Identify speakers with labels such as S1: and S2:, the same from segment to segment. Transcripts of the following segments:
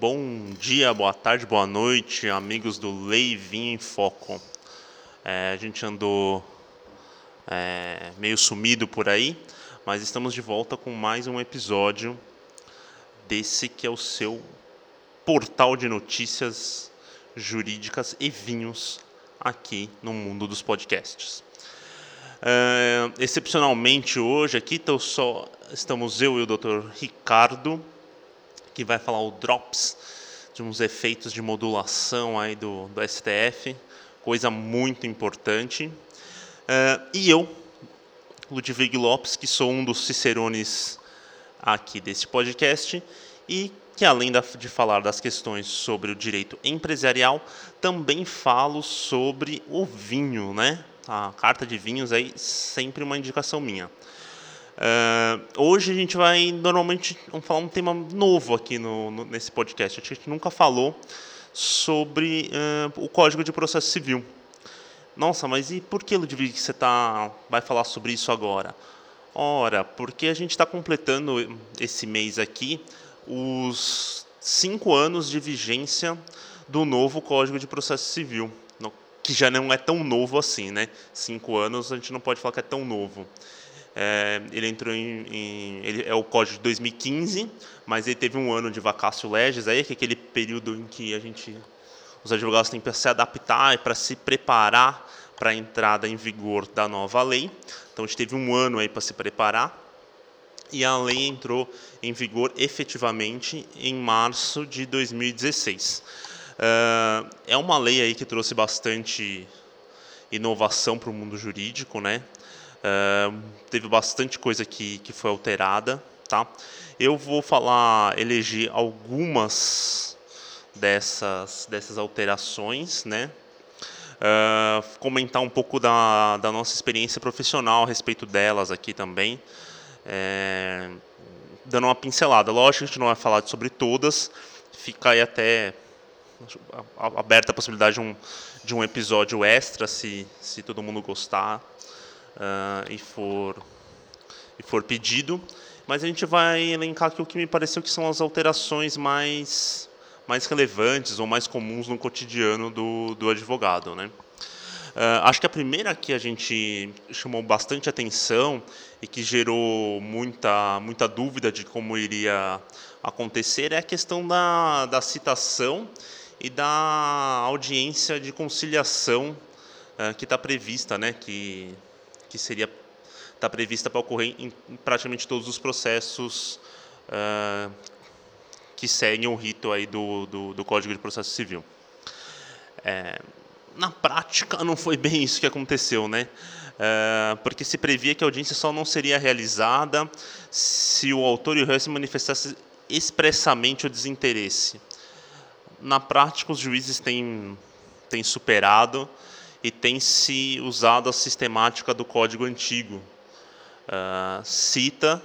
S1: Bom dia, boa tarde, boa noite, amigos do Lei Vinho em Foco. É, a gente andou é, meio sumido por aí, mas estamos de volta com mais um episódio desse que é o seu portal de notícias jurídicas e vinhos aqui no mundo dos podcasts. É, excepcionalmente hoje aqui então só, estamos eu e o Dr. Ricardo, que vai falar o Drops, de uns efeitos de modulação aí do, do STF, coisa muito importante. É, e eu, Ludwig Lopes, que sou um dos cicerones aqui desse podcast e que além de falar das questões sobre o direito empresarial, também falo sobre o vinho, né? A carta de vinhos aí sempre uma indicação minha. Uh, hoje a gente vai normalmente vamos falar um tema novo aqui no, no nesse podcast. A gente nunca falou sobre uh, o Código de Processo Civil. Nossa, mas e por que, Ludwig, você tá, vai falar sobre isso agora? Ora, porque a gente está completando esse mês aqui os cinco anos de vigência do novo Código de Processo Civil, que já não é tão novo assim, né? Cinco anos a gente não pode falar que é tão novo. É, ele entrou em, em, ele é o código de 2015, mas ele teve um ano de vacácio legis aí, que é aquele período em que a gente os advogados têm para se adaptar e para se preparar para a entrada em vigor da nova lei. Então a gente teve um ano aí para se preparar e a lei entrou em vigor efetivamente em março de 2016. Uh, é uma lei aí que trouxe bastante inovação para o mundo jurídico, né? Teve bastante coisa que, que foi alterada, tá? Eu vou falar, eleger algumas dessas, dessas alterações, né? Uh, comentar um pouco da, da nossa experiência profissional a respeito delas aqui também é, dando uma pincelada. Lógico que a gente não vai falar sobre todas, fica aí até aberta a possibilidade de um, de um episódio extra, se, se todo mundo gostar uh, e, for, e for pedido. Mas a gente vai elencar aqui o que me pareceu que são as alterações mais, mais relevantes ou mais comuns no cotidiano do, do advogado. Né? Uh, acho que a primeira que a gente chamou bastante atenção e que gerou muita, muita dúvida de como iria acontecer é a questão da, da citação e da audiência de conciliação uh, que está prevista, né, que, que seria está prevista para ocorrer em praticamente todos os processos uh, que seguem o rito aí do, do, do Código de Processo Civil. É, na prática não foi bem isso que aconteceu, né? Uh, porque se previa que a audiência só não seria realizada se o autor e o réu se manifestassem expressamente o desinteresse. Na prática, os juízes têm, têm superado e têm se usado a sistemática do código antigo. Uh, cita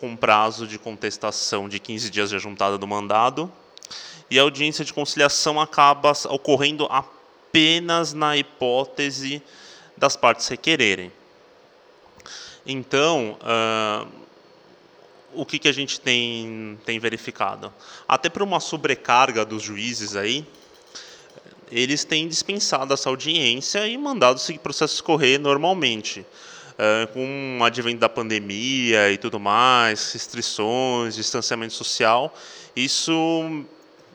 S1: com prazo de contestação de 15 dias de ajuntada do mandado, e a audiência de conciliação acaba ocorrendo apenas na hipótese das partes requererem. Então, uh, o que, que a gente tem, tem verificado? Até por uma sobrecarga dos juízes aí, eles têm dispensado essa audiência e mandado seguir processos correr normalmente. Uh, com o advento da pandemia e tudo mais, restrições, distanciamento social, isso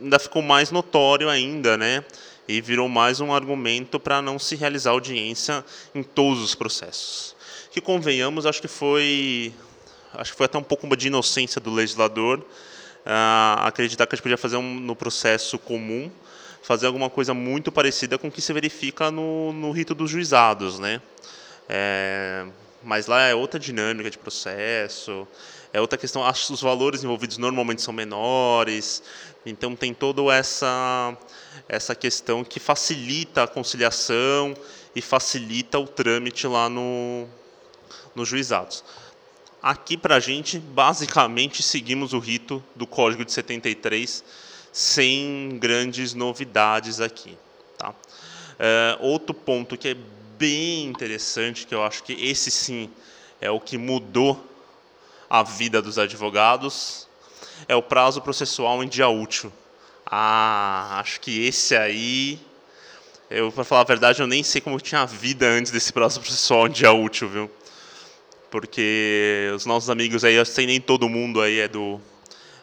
S1: ainda ficou mais notório ainda, né? E virou mais um argumento para não se realizar audiência em todos os processos. Que convenhamos, acho que foi, acho que foi até um pouco de inocência do legislador uh, acreditar que a gente podia fazer um, no processo comum fazer alguma coisa muito parecida com o que se verifica no, no rito dos juizados, né? É, mas lá é outra dinâmica de processo, é outra questão. Acho os valores envolvidos normalmente são menores, então tem toda essa essa questão que facilita a conciliação e facilita o trâmite lá no nos juizados. Aqui para a gente, basicamente, seguimos o rito do Código de 73, sem grandes novidades aqui. Tá? É, outro ponto que é bem interessante, que eu acho que esse sim é o que mudou a vida dos advogados, é o prazo processual em dia útil. Ah, acho que esse aí. Eu, para falar a verdade, eu nem sei como tinha vida antes desse prazo processual em dia útil, viu? Porque os nossos amigos aí, eu sei nem todo mundo aí é do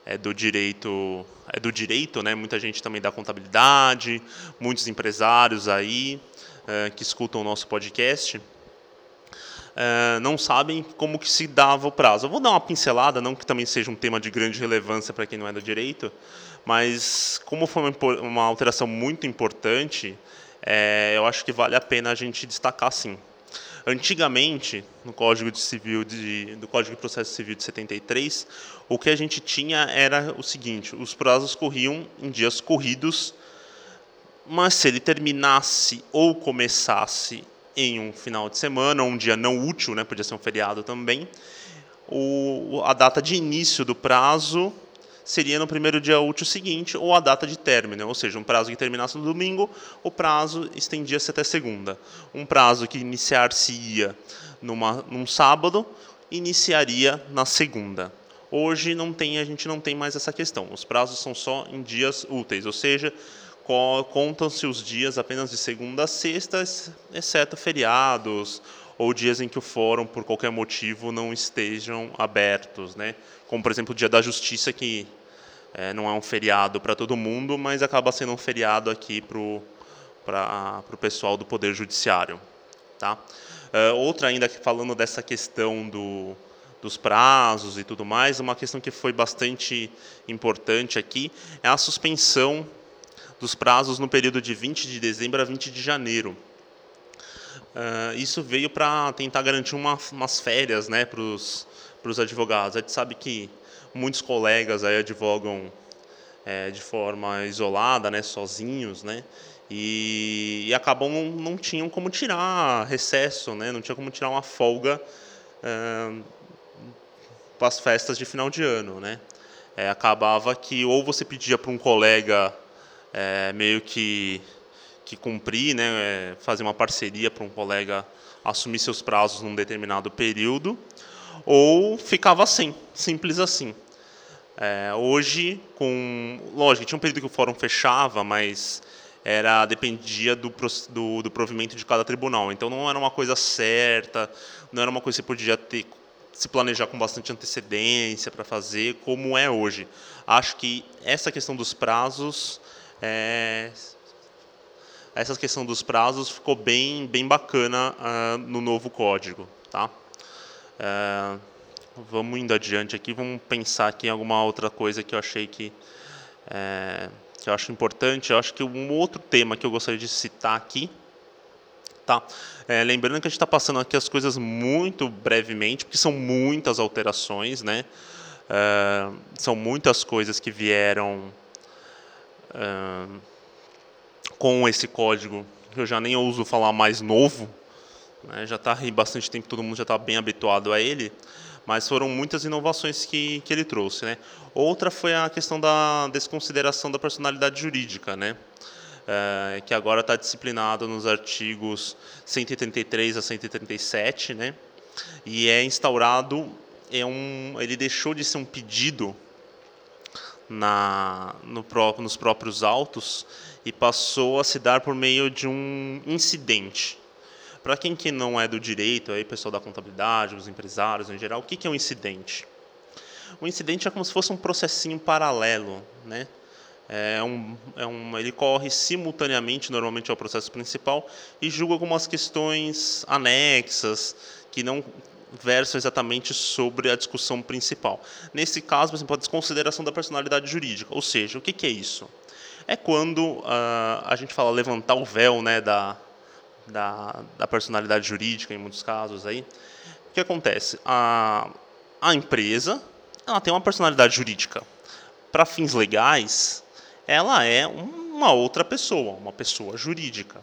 S1: é do direito, do direito, né? Muita gente também da contabilidade, muitos empresários aí é, que escutam o nosso podcast. É, não sabem como que se dava o prazo. Eu vou dar uma pincelada, não que também seja um tema de grande relevância para quem não é do direito, mas como foi uma, uma alteração muito importante, é, eu acho que vale a pena a gente destacar sim. Antigamente, no Código de Civil de, do Código de Processo Civil de 73, o que a gente tinha era o seguinte: os prazos corriam em dias corridos, mas se ele terminasse ou começasse em um final de semana, ou um dia não útil, né, podia ser um feriado também, o, a data de início do prazo seria no primeiro dia útil seguinte ou a data de término, ou seja, um prazo que terminasse no domingo, o prazo estendia-se até segunda. Um prazo que iniciar-se-ia num sábado, iniciaria na segunda. Hoje não tem, a gente não tem mais essa questão. Os prazos são só em dias úteis, ou seja, contam-se os dias apenas de segunda a sexta, exceto feriados ou dias em que o fórum, por qualquer motivo, não estejam abertos, né? Como, por exemplo, o Dia da Justiça, que é, não é um feriado para todo mundo, mas acaba sendo um feriado aqui para o pessoal do Poder Judiciário. Tá? Uh, outra ainda falando dessa questão do, dos prazos e tudo mais, uma questão que foi bastante importante aqui é a suspensão dos prazos no período de 20 de dezembro a 20 de janeiro. Uh, isso veio para tentar garantir uma, umas férias né, para os advogados. A gente sabe que muitos colegas aí advogam é, de forma isolada, né, sozinhos, né, e, e acabam não, tinham como tirar recesso, né, não tinha como tirar uma folga é, para as festas de final de ano, né. É, acabava que ou você pedia para um colega é, meio que que cumprir, né, é, fazer uma parceria para um colega assumir seus prazos num determinado período, ou ficava sem, simples assim. É, hoje, com lógico, tinha um período que o fórum fechava, mas era dependia do, do, do provimento de cada tribunal. Então não era uma coisa certa, não era uma coisa que você podia ter se planejar com bastante antecedência para fazer, como é hoje. Acho que essa questão dos prazos é, essa questão dos prazos ficou bem, bem bacana uh, no novo código. Tá? Uh, vamos indo adiante aqui, vamos pensar aqui em alguma outra coisa que eu achei que, é, que eu acho importante. Eu acho que um outro tema que eu gostaria de citar aqui, tá? É, lembrando que a gente está passando aqui as coisas muito brevemente, porque são muitas alterações, né? É, são muitas coisas que vieram com esse código, eu já nem ouso falar mais novo, né, já está aí bastante tempo, todo mundo já está bem habituado a ele, mas foram muitas inovações que, que ele trouxe. Né. Outra foi a questão da desconsideração da personalidade jurídica, né, é, que agora está disciplinado nos artigos 133 a 137, né, e é instaurado, é um, ele deixou de ser um pedido na, no, nos próprios autos e passou a se dar por meio de um incidente. Para quem que não é do direito, aí pessoal da contabilidade, os empresários em geral, o que, que é um incidente? O incidente é como se fosse um processinho paralelo, né? É um, é um, ele corre simultaneamente, normalmente, ao processo principal e julga algumas questões anexas que não versam exatamente sobre a discussão principal. Nesse caso, por exemplo, a desconsideração da personalidade jurídica. Ou seja, o que, que é isso? É quando uh, a gente fala levantar o véu né, da, da, da, personalidade jurídica, em muitos casos. Aí. O que acontece? A, a empresa ela tem uma personalidade jurídica. Para fins legais, ela é uma outra pessoa, uma pessoa jurídica.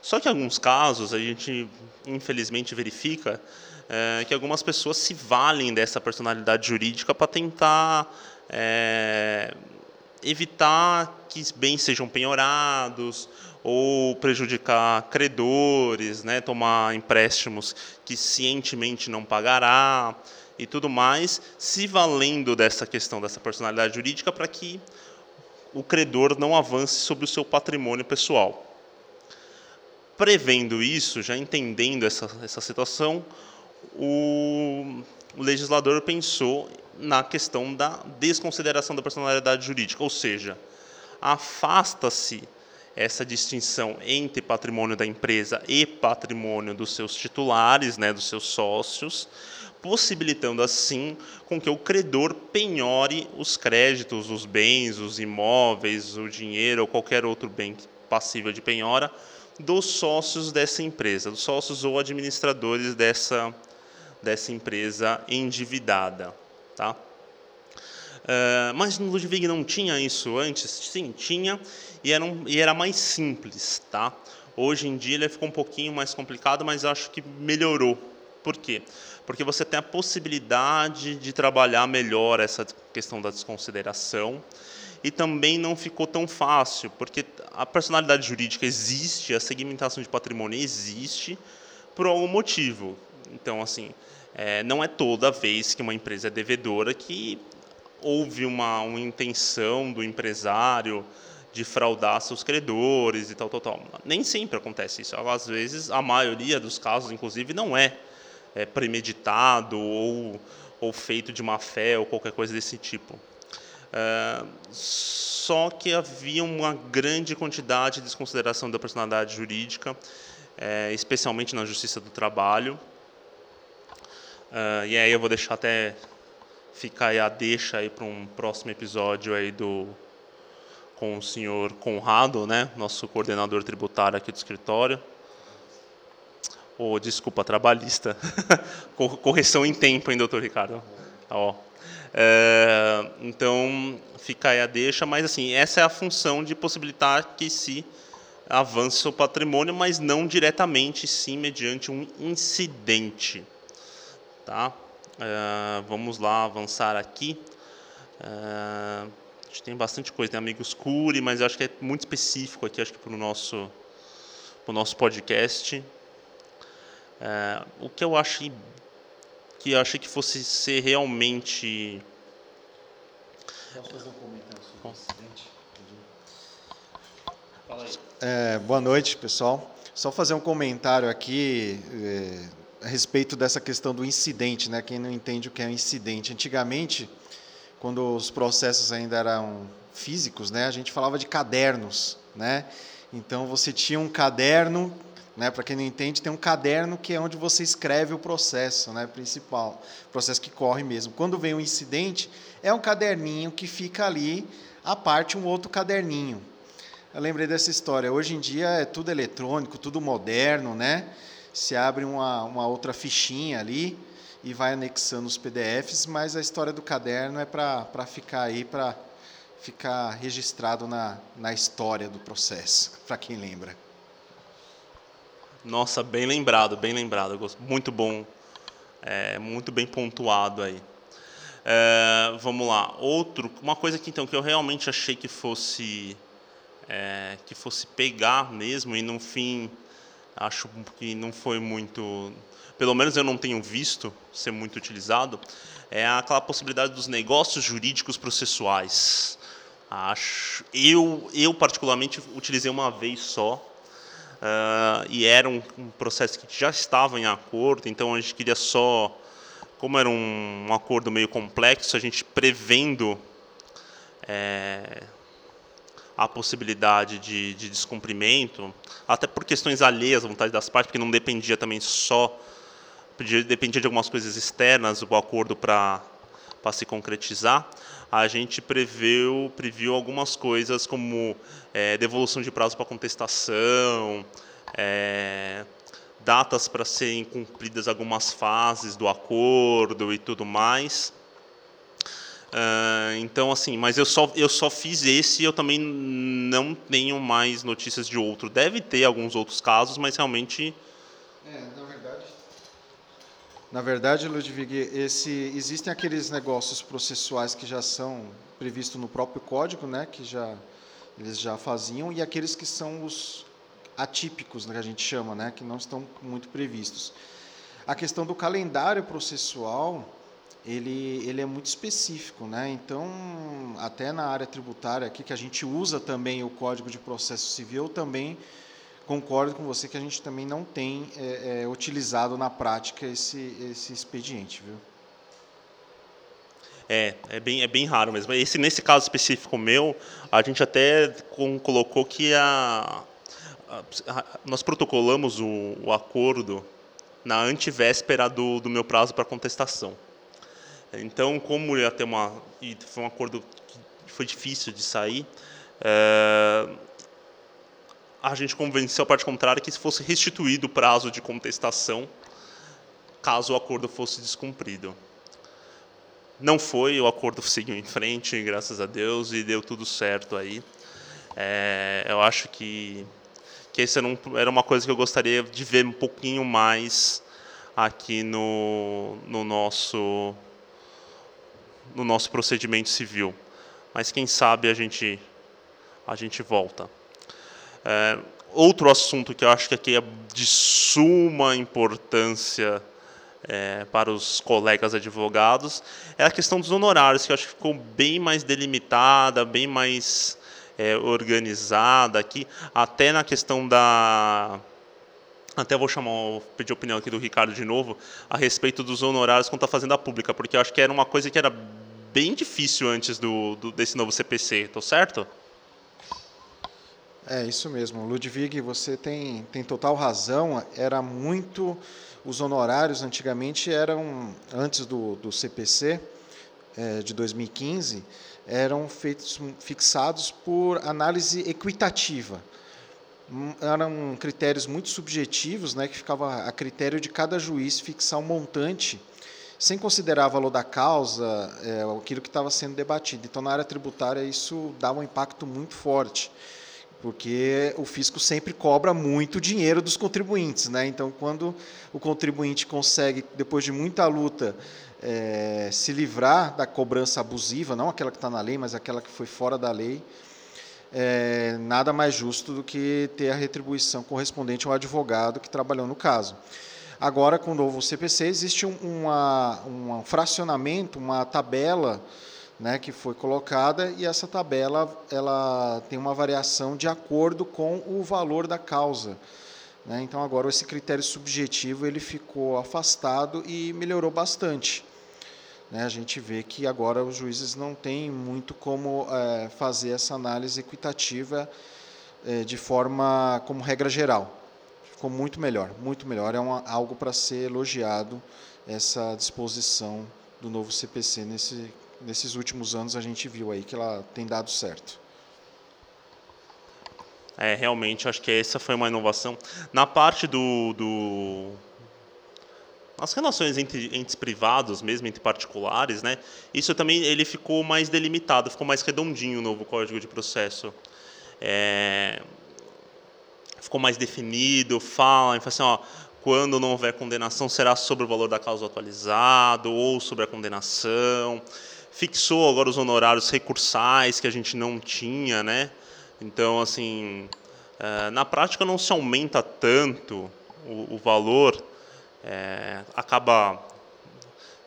S1: Só que em alguns casos a gente infelizmente verifica é, que algumas pessoas se valem dessa personalidade jurídica para tentar é, evitar que bens sejam penhorados ou prejudicar credores, né, tomar empréstimos que cientemente não pagará. e tudo mais, se valendo dessa questão dessa personalidade jurídica para que o credor não avance sobre o seu patrimônio pessoal. Prevendo isso, já entendendo essa, essa situação, o, o legislador pensou na questão da desconsideração da personalidade jurídica, ou seja, afasta-se essa distinção entre patrimônio da empresa e patrimônio dos seus titulares, né, dos seus sócios, possibilitando assim com que o credor penhore os créditos, os bens, os imóveis, o dinheiro ou qualquer outro bem passível de penhora dos sócios dessa empresa, dos sócios ou administradores dessa, dessa empresa endividada. Tá? Uh, mas no Ludwig não tinha isso antes? Sim, tinha, e era, um, e era mais simples. Tá? Hoje em dia ele ficou um pouquinho mais complicado, mas acho que melhorou. Por quê? Porque você tem a possibilidade de trabalhar melhor essa questão da desconsideração e também não ficou tão fácil, porque a personalidade jurídica existe, a segmentação de patrimônio existe por algum motivo. Então, assim, é, não é toda vez que uma empresa é devedora que houve uma, uma intenção do empresário de fraudar seus credores e tal, tal, tal. Nem sempre acontece isso. Às vezes, a maioria dos casos, inclusive, não é, é premeditado ou, ou feito de má fé ou qualquer coisa desse tipo. É, só que havia uma grande quantidade de desconsideração da personalidade jurídica, é, especialmente na justiça do trabalho. É, e aí eu vou deixar até ficar aí a deixa aí para um próximo episódio aí do com o senhor Conrado, né, nosso coordenador tributário aqui do escritório. Ou oh, desculpa, trabalhista. Correção em tempo, hein, doutor Ricardo? Ó. É, então, fica aí a deixa, mas assim, essa é a função de possibilitar que se avance o patrimônio, mas não diretamente, sim mediante um incidente. Tá? É, vamos lá avançar aqui. É, a gente tem bastante coisa, tem amigos Curi, mas eu acho que é muito específico aqui, acho que para o nosso, pro nosso podcast. É, o que eu achei que eu achei que fosse ser realmente.
S2: Posso fazer um comentário sobre o incidente? Fala aí. É, boa noite, pessoal. Só fazer um comentário aqui é, a respeito dessa questão do incidente, né? Quem não entende o que é um incidente. Antigamente, quando os processos ainda eram físicos, né? A gente falava de cadernos, né? Então você tinha um caderno né? Para quem não entende, tem um caderno que é onde você escreve o processo né? principal, processo que corre mesmo. Quando vem um incidente, é um caderninho que fica ali, a parte um outro caderninho. Eu lembrei dessa história. Hoje em dia é tudo eletrônico, tudo moderno, né? Se abre uma, uma outra fichinha ali e vai anexando os PDFs, mas a história do caderno é para ficar aí, para ficar registrado na, na história do processo, para quem lembra.
S1: Nossa, bem lembrado, bem lembrado. Muito bom, é, muito bem pontuado aí. É, vamos lá. Outro, uma coisa que então que eu realmente achei que fosse é, que fosse pegar mesmo e no fim acho que não foi muito, pelo menos eu não tenho visto ser muito utilizado, é aquela possibilidade dos negócios jurídicos processuais. Acho, eu eu particularmente utilizei uma vez só Uh, e era um, um, processo que já estava em acordo, então a gente queria só, como era um, um acordo meio complexo, a gente prevendo é, a possibilidade de, de, descumprimento, até por questões alheias à vontade das partes, porque não dependia também só, dependia de algumas coisas externas o acordo para se concretizar, a gente preveu, previu algumas coisas como é, devolução de prazo para contestação, é, datas para serem cumpridas algumas fases do acordo e tudo mais. Uh, então, assim, mas eu só, eu só fiz esse eu também não tenho mais notícias de outro. Deve ter alguns outros casos, mas realmente.
S2: É, na verdade. Na verdade, Ludwig, esse, existem aqueles negócios processuais que já são previstos no próprio código, né, que já eles já faziam, e aqueles que são os atípicos, né, que a gente chama, né, que não estão muito previstos. A questão do calendário processual, ele, ele é muito específico, né? Então, até na área tributária aqui, que a gente usa também o Código de Processo Civil, eu também concordo com você que a gente também não tem é, é, utilizado na prática esse, esse expediente, viu?
S1: É, é bem, é bem raro mesmo. Esse, nesse caso específico meu, a gente até com, colocou que a, a, a, nós protocolamos o, o acordo na antivéspera do, do meu prazo para contestação. Então, como ia ter uma. E foi um acordo que foi difícil de sair, é, a gente convenceu a parte contrária que se fosse restituído o prazo de contestação caso o acordo fosse descumprido. Não foi, o acordo seguiu em frente, graças a Deus, e deu tudo certo aí. É, eu acho que, que essa era uma coisa que eu gostaria de ver um pouquinho mais aqui no, no nosso no nosso procedimento civil. Mas quem sabe a gente, a gente volta. É, outro assunto que eu acho que aqui é de suma importância é, para os colegas advogados é a questão dos honorários, que eu acho que ficou bem mais delimitada, bem mais é, organizada aqui, até na questão da até vou chamar, pedir a opinião aqui do Ricardo de novo, a respeito dos honorários quanto à fazenda pública, porque eu acho que era uma coisa que era bem difícil antes do, do desse novo CPC, estou certo?
S2: É, isso mesmo. Ludwig, você tem, tem total razão. Era muito. Os honorários antigamente eram, antes do, do CPC é, de 2015, eram feitos, fixados por análise equitativa eram critérios muito subjetivos, né, que ficava a critério de cada juiz fixar um montante, sem considerar o valor da causa, é, aquilo que estava sendo debatido. Então, na área tributária, isso dá um impacto muito forte, porque o fisco sempre cobra muito dinheiro dos contribuintes. Né? Então, quando o contribuinte consegue, depois de muita luta, é, se livrar da cobrança abusiva, não aquela que está na lei, mas aquela que foi fora da lei, é, nada mais justo do que ter a retribuição correspondente ao advogado que trabalhou no caso. Agora, com o novo CPC, existe um, uma, um fracionamento, uma tabela né, que foi colocada e essa tabela ela tem uma variação de acordo com o valor da causa. Né? Então, agora, esse critério subjetivo ele ficou afastado e melhorou bastante né, a gente vê que agora os juízes não têm muito como é, fazer essa análise equitativa é, de forma como regra geral. Ficou muito melhor, muito melhor. É uma, algo para ser elogiado essa disposição do novo CPC nesse, nesses últimos anos a gente viu aí que ela tem dado certo.
S1: É, realmente, acho que essa foi uma inovação. Na parte do, do as relações entre entes privados, mesmo entre particulares, né? Isso também ele ficou mais delimitado, ficou mais redondinho o novo Código de Processo. É, ficou mais definido, fala, fala assim, ó, quando não houver condenação será sobre o valor da causa atualizado ou sobre a condenação. Fixou agora os honorários recursais que a gente não tinha, né? Então, assim, é, na prática não se aumenta tanto o, valor é, acaba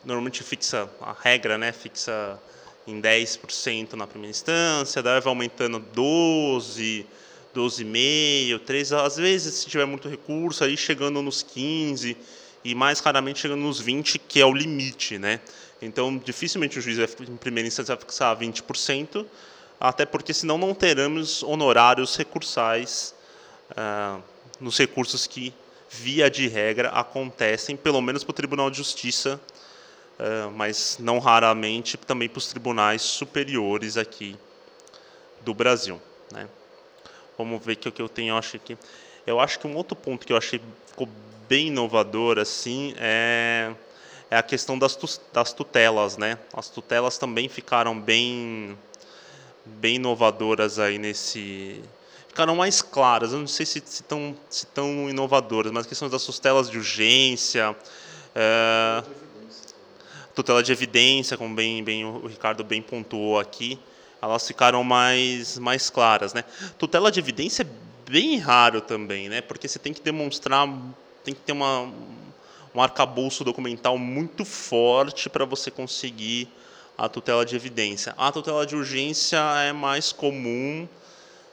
S1: normalmente fixa a regra, né, fixa em 10% na primeira instância, daí vai aumentando 12, 12,5, 13, às vezes se tiver muito recurso aí chegando nos 15 e mais raramente chegando nos 20, que é o limite, né? Então, dificilmente o juiz vai, em primeira instância vai fixar 20%, até porque senão não teremos honorários recursais ah, nos recursos que via de regra, acontecem, pelo menos para o Tribunal de Justiça, uh, mas não raramente também para os tribunais superiores aqui do Brasil. Né? Vamos ver o que eu tenho, eu acho que eu acho que um outro ponto que eu achei ficou bem inovador assim é, é a questão das, das tutelas, né? As tutelas também ficaram bem bem inovadoras aí nesse ficaram mais claras. Eu não sei se, se, tão, se tão inovadoras, mas questões das sustelas de urgência, é, tutela de evidência, como bem, bem o Ricardo bem pontuou aqui, elas ficaram mais, mais claras. Né? Tutela de evidência é bem raro também, né? porque você tem que demonstrar, tem que ter uma, um arcabouço documental muito forte para você conseguir a tutela de evidência. A tutela de urgência é mais comum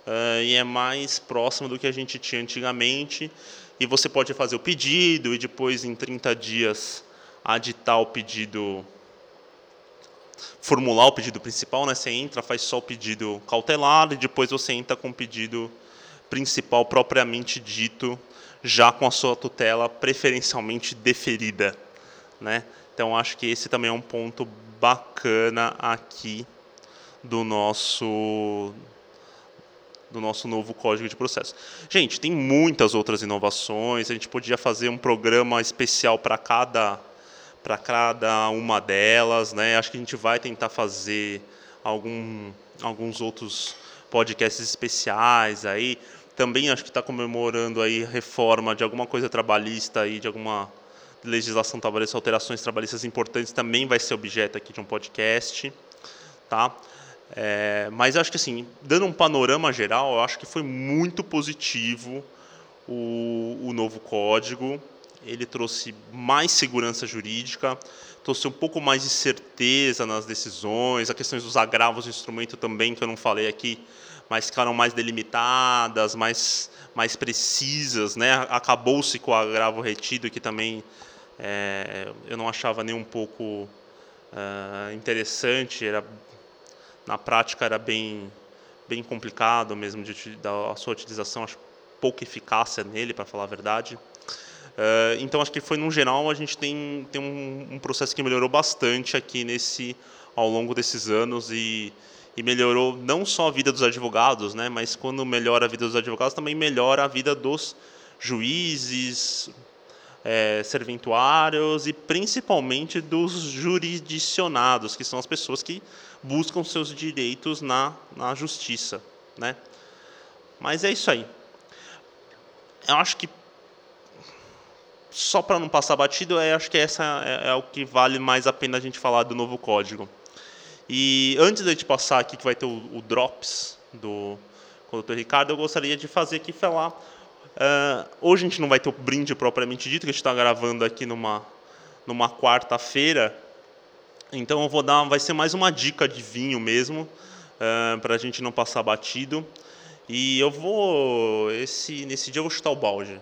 S1: uh, e é mais próxima do que a gente tinha antigamente. E você pode fazer o pedido e depois, em 30 dias, aditar o pedido, formular o pedido principal. Né? Você entra, faz só o pedido cautelar e depois você entra com o pedido principal propriamente dito, já com a sua tutela preferencialmente deferida. Né? Então, acho que esse também é um ponto bacana aqui do nosso do nosso novo código de processo. Gente, tem muitas outras inovações. A gente podia fazer um programa especial para cada para cada uma delas, né? Acho que a gente vai tentar fazer algum, alguns outros podcasts especiais aí. Também acho que está comemorando aí reforma de alguma coisa trabalhista aí, de alguma legislação trabalhista, alterações trabalhistas importantes também vai ser objeto aqui de um podcast, tá? É, mas acho que assim, dando um panorama geral, eu acho que foi muito positivo o, o novo código. Ele trouxe mais segurança jurídica, trouxe um pouco mais de certeza nas decisões, as questões dos agravos do instrumento também, que eu não falei aqui, mas ficaram mais delimitadas, mais, mais precisas. Né? Acabou-se com o agravo retido, que também é, eu não achava nem um pouco uh, interessante, era, na prática era bem, bem complicado mesmo de, da a sua utilização, acho pouca eficácia nele, para falar a verdade. Uh, então, acho que foi, no geral, a gente tem, tem um, um, processo que melhorou bastante aqui nesse, ao longo desses anos e, e melhorou não só a vida dos advogados, né, mas quando melhora a vida dos advogados, também melhora a vida dos juízes, é, serventuários e principalmente dos jurisdicionados, que são as pessoas que buscam seus direitos na, na justiça. Né? Mas é isso aí. Eu acho que só para não passar batido, eu acho que essa é, é, o que vale mais a pena a gente falar do novo código. E antes de a gente passar aqui, que vai ter o, o Drops do, Dr. Ricardo, eu gostaria de fazer aqui falar Uh, hoje a gente não vai ter o brinde propriamente dito, que a gente está gravando aqui numa, numa quarta-feira. Então eu vou dar, vai ser mais uma dica de vinho mesmo, uh, para a gente não passar batido. E eu vou, esse, nesse dia eu vou chutar o balde.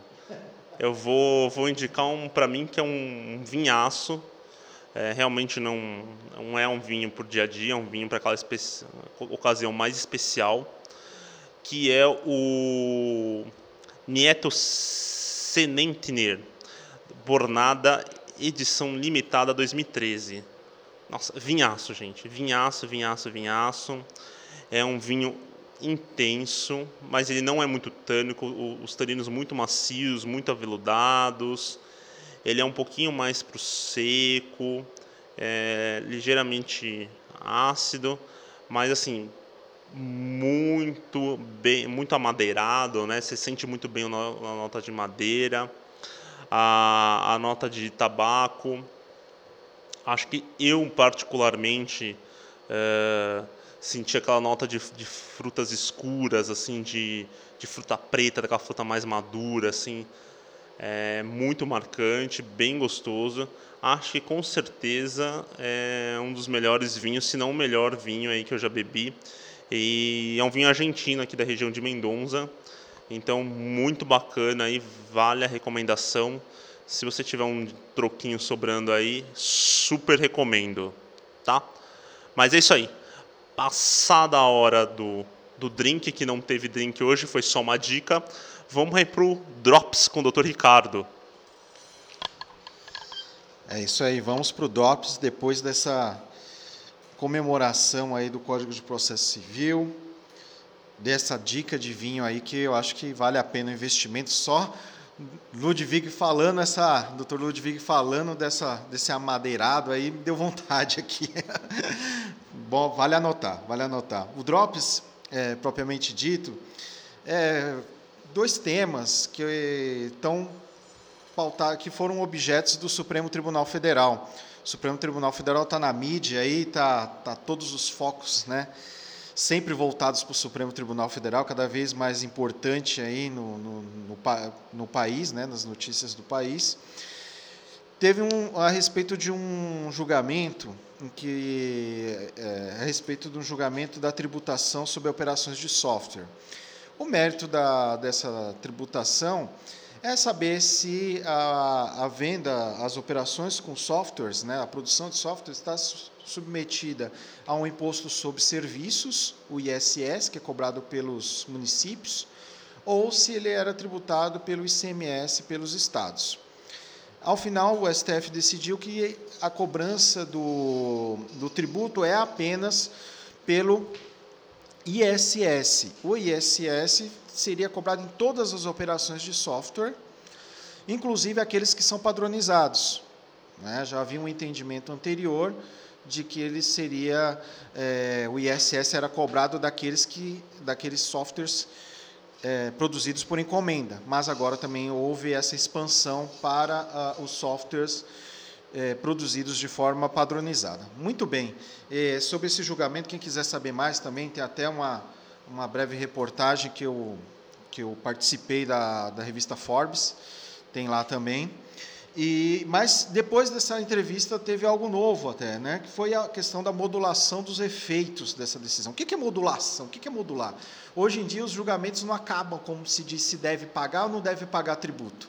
S1: Eu vou, vou indicar um para mim que é um, um vinhaço. É, realmente não, não é um vinho por dia a dia, é um vinho para aquela ocasião mais especial, que é o Nieto Senentner, Bornada, edição limitada 2013. Nossa, vinhaço, gente. Vinhaço, vinhaço, vinhaço. É um vinho intenso, mas ele não é muito tânico, os taninos muito macios, muito aveludados. Ele é um pouquinho mais para o seco, é, ligeiramente ácido, mas assim, muito bem, muito amadeirado, né? Você sente muito bem a nota de madeira, a, a nota de tabaco. Acho que eu particularmente é, senti aquela nota de, de, frutas escuras, assim, de, de fruta preta, daquela fruta mais madura, assim, é muito marcante, bem gostoso. Acho que com certeza é um dos melhores vinhos, se não o melhor vinho aí que eu já bebi. E é um vinho argentino aqui da região de Mendonça. Então, muito bacana aí, vale a recomendação. Se você tiver um troquinho sobrando aí, super recomendo, tá? Mas é isso aí. Passada a hora do, do drink, que não teve drink hoje, foi só uma dica. Vamos aí pro Drops com o Dr. Ricardo.
S2: É isso aí, vamos pro Drops depois dessa comemoração aí do Código de Processo Civil, dessa dica de vinho aí que eu acho que vale a pena o investimento. Só Ludwig falando essa, Dr. Ludwig falando dessa desse amadeirado aí, me deu vontade aqui. Bom, vale anotar, vale anotar. O Drops, é, propriamente dito, é dois temas que estão pautar, que foram objetos do Supremo Tribunal Federal. O Supremo Tribunal Federal está na mídia aí, está tá todos os focos, né? Sempre voltados para o Supremo Tribunal Federal, cada vez mais importante aí no, no, no, no país, né? Nas notícias do país. teve um a respeito de um julgamento em que é, a respeito de um julgamento da tributação sobre operações de software. O mérito da, dessa tributação é saber se a, a venda, as operações com softwares, né, a produção de softwares está submetida a um imposto sobre serviços, o ISS, que é cobrado pelos municípios, ou se ele era tributado pelo ICMS pelos estados. Ao final, o STF decidiu que a cobrança do, do tributo é apenas pelo ISS. O ISS seria cobrado em todas as operações de software, inclusive aqueles que são padronizados. Né? Já havia um entendimento anterior de que ele seria é, o ISS era cobrado daqueles que daqueles softwares é, produzidos por encomenda, mas agora também houve essa expansão para uh, os softwares é, produzidos de forma padronizada. Muito bem. Sobre esse julgamento, quem quiser saber mais também, tem até uma, uma breve reportagem que eu, que eu participei da, da revista Forbes, tem lá também. E, mas depois dessa entrevista teve algo novo até, né? que foi a questão da modulação dos efeitos dessa decisão. O que é modulação? O que é modular? Hoje em dia os julgamentos não acabam como se diz se deve pagar ou não deve pagar tributo.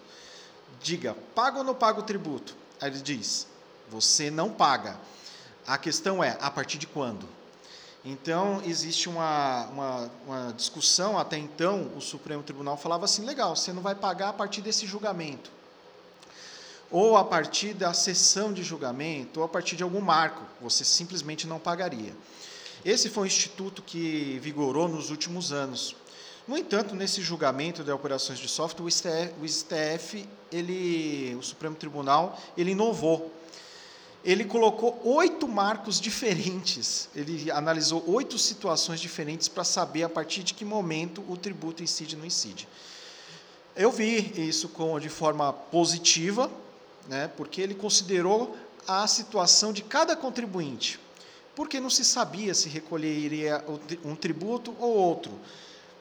S2: Diga, paga ou não paga o tributo? Aí ele diz, você não paga. A questão é, a partir de quando? Então, existe uma, uma, uma discussão, até então, o Supremo Tribunal falava assim, legal, você não vai pagar a partir desse julgamento ou a partir da sessão de julgamento, ou a partir de algum marco, você simplesmente não pagaria. Esse foi um instituto que vigorou nos últimos anos. No entanto, nesse julgamento de operações de software, o STF, o, STF, ele, o Supremo Tribunal, ele inovou. Ele colocou oito marcos diferentes, ele analisou oito situações diferentes para saber a partir de que momento o tributo incide ou não incide. Eu vi isso com, de forma positiva, né, porque ele considerou a situação de cada contribuinte, porque não se sabia se recolheria um tributo ou outro,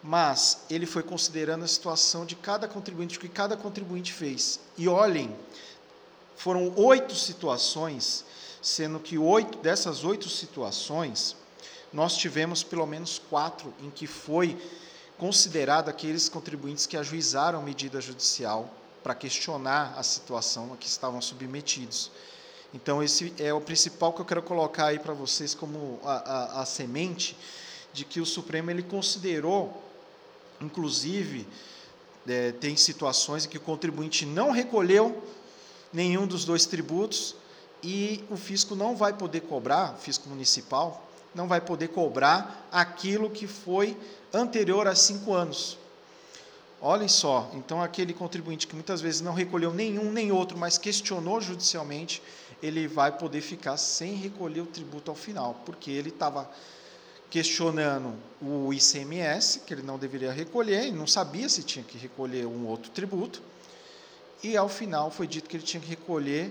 S2: mas ele foi considerando a situação de cada contribuinte, o que cada contribuinte fez. E olhem, foram oito situações, sendo que oito dessas oito situações, nós tivemos pelo menos quatro em que foi considerado aqueles contribuintes que ajuizaram medida judicial para questionar a situação a que estavam submetidos. Então, esse é o principal que eu quero colocar aí para vocês como a, a, a, semente de que o Supremo ele considerou, inclusive, é, tem situações em que o contribuinte não recolheu nenhum dos dois tributos e o fisco não vai poder cobrar, o fisco municipal, não vai poder cobrar aquilo que foi anterior a cinco anos. Olhem só, então aquele contribuinte que muitas vezes não recolheu nenhum nem outro, mas questionou judicialmente, ele vai poder ficar sem recolher o tributo ao final, porque ele estava questionando o ICMS, que ele não deveria recolher, e não sabia se tinha que recolher um outro tributo, e ao final foi dito que ele tinha que recolher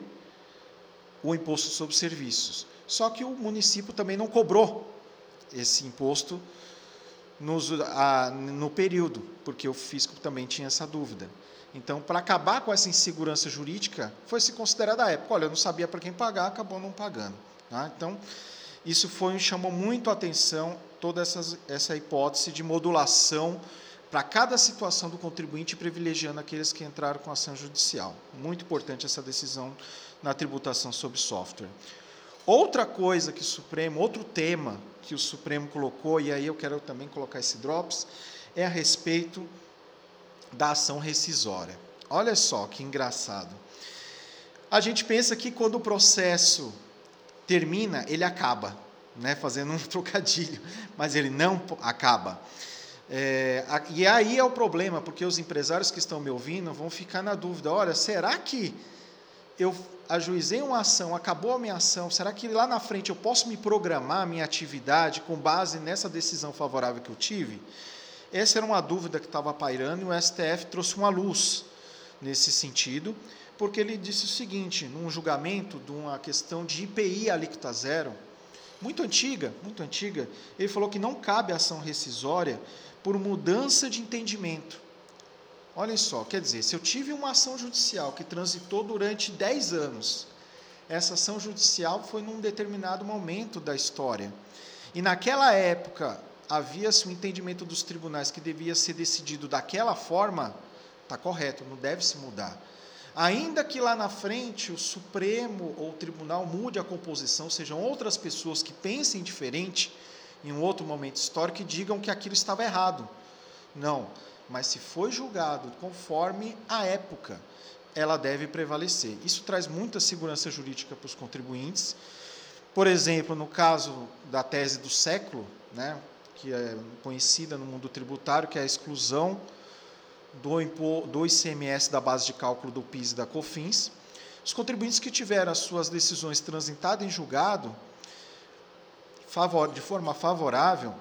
S2: o imposto sobre serviços. Só que o município também não cobrou esse imposto nos, a, no período, porque o fisco também tinha essa dúvida. Então, para acabar com essa insegurança jurídica, foi se considerada a época. Olha, eu não sabia para quem pagar, acabou não pagando. Tá? Então, isso foi chamou muito a atenção toda essa, essa hipótese de modulação para cada situação do contribuinte, privilegiando aqueles que entraram com ação judicial. Muito importante essa decisão na tributação sobre software. Outra coisa que o Supremo, outro tema que o Supremo colocou, e aí eu quero também colocar esse drops, é a respeito da ação rescisória. Olha só que engraçado. A gente pensa que quando o processo termina, ele acaba, né, fazendo um trocadilho, mas ele não acaba. É, e aí é o problema, porque os empresários que estão me ouvindo vão ficar na dúvida: olha, será que eu ajuizei uma ação, acabou a minha ação, será que lá na frente eu posso me programar a minha atividade com base nessa decisão favorável que eu tive? Essa era uma dúvida que estava pairando e o STF trouxe uma luz nesse sentido, porque ele disse o seguinte, num julgamento de uma questão de IPI alíquota zero, muito antiga, muito antiga, ele falou que não cabe ação rescisória por mudança de entendimento. Olhem só, quer dizer, se eu tive uma ação judicial que transitou durante 10 anos, essa ação judicial foi num determinado momento da história. E naquela época havia-se um entendimento dos tribunais que devia ser decidido daquela forma, está correto, não deve se mudar. Ainda que lá na frente o Supremo ou o tribunal mude a composição, sejam outras pessoas que pensem diferente em um outro momento histórico e digam que aquilo estava errado. Não mas se foi julgado conforme a época, ela deve prevalecer. Isso traz muita segurança jurídica para os contribuintes. Por exemplo, no caso da tese do século, né, que é conhecida no mundo tributário, que é a exclusão do, do ICMS da base de cálculo do PIS e da COFINS, os contribuintes que tiveram as suas decisões transitadas em julgado de forma favorável,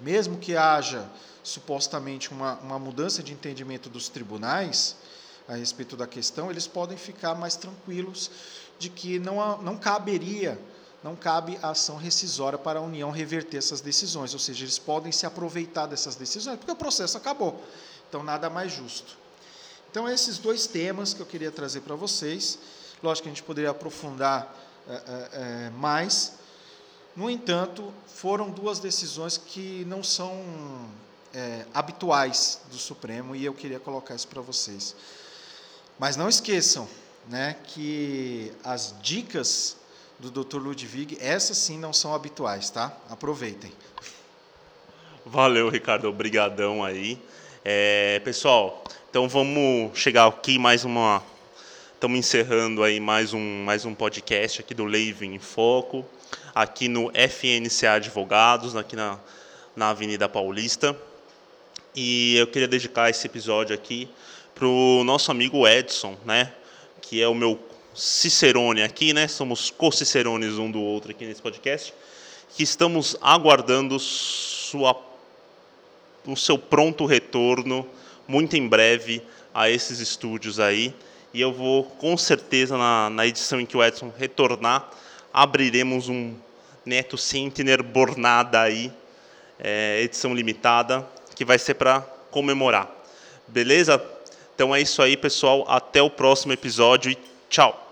S2: mesmo que haja supostamente uma, uma mudança de entendimento dos tribunais a respeito da questão, eles podem ficar mais tranquilos de que não, não caberia, não cabe a ação rescisória para a União reverter essas decisões, ou seja, eles podem se aproveitar dessas decisões, porque o processo acabou. Então, nada mais justo. Então, esses dois temas que eu queria trazer para vocês. Lógico que a gente poderia aprofundar é, é, mais. No entanto, foram duas decisões que não são é, habituais do Supremo e eu queria colocar isso para vocês. Mas não esqueçam né, que as dicas do Dr. Ludwig, essas sim não são habituais, tá? Aproveitem.
S1: Valeu, Ricardo, obrigadão aí. É, pessoal, então vamos chegar aqui mais uma estamos encerrando aí mais um mais um podcast aqui do Leivin em Foco, aqui no FNCA Advogados, aqui na na Avenida Paulista. E eu queria dedicar esse episódio aqui para o nosso amigo Edson, né? Que é o meu cicerone aqui, né? Somos co-cicerones um do outro aqui nesse podcast. Que estamos aguardando sua, o seu pronto retorno, muito em breve, a esses estúdios aí. E eu vou, com certeza, na, na edição em que o Edson retornar, abriremos um Neto Centener Bornada aí, é, edição limitada, que vai ser para comemorar. Beleza? Então é isso aí, pessoal. Até o próximo episódio e tchau!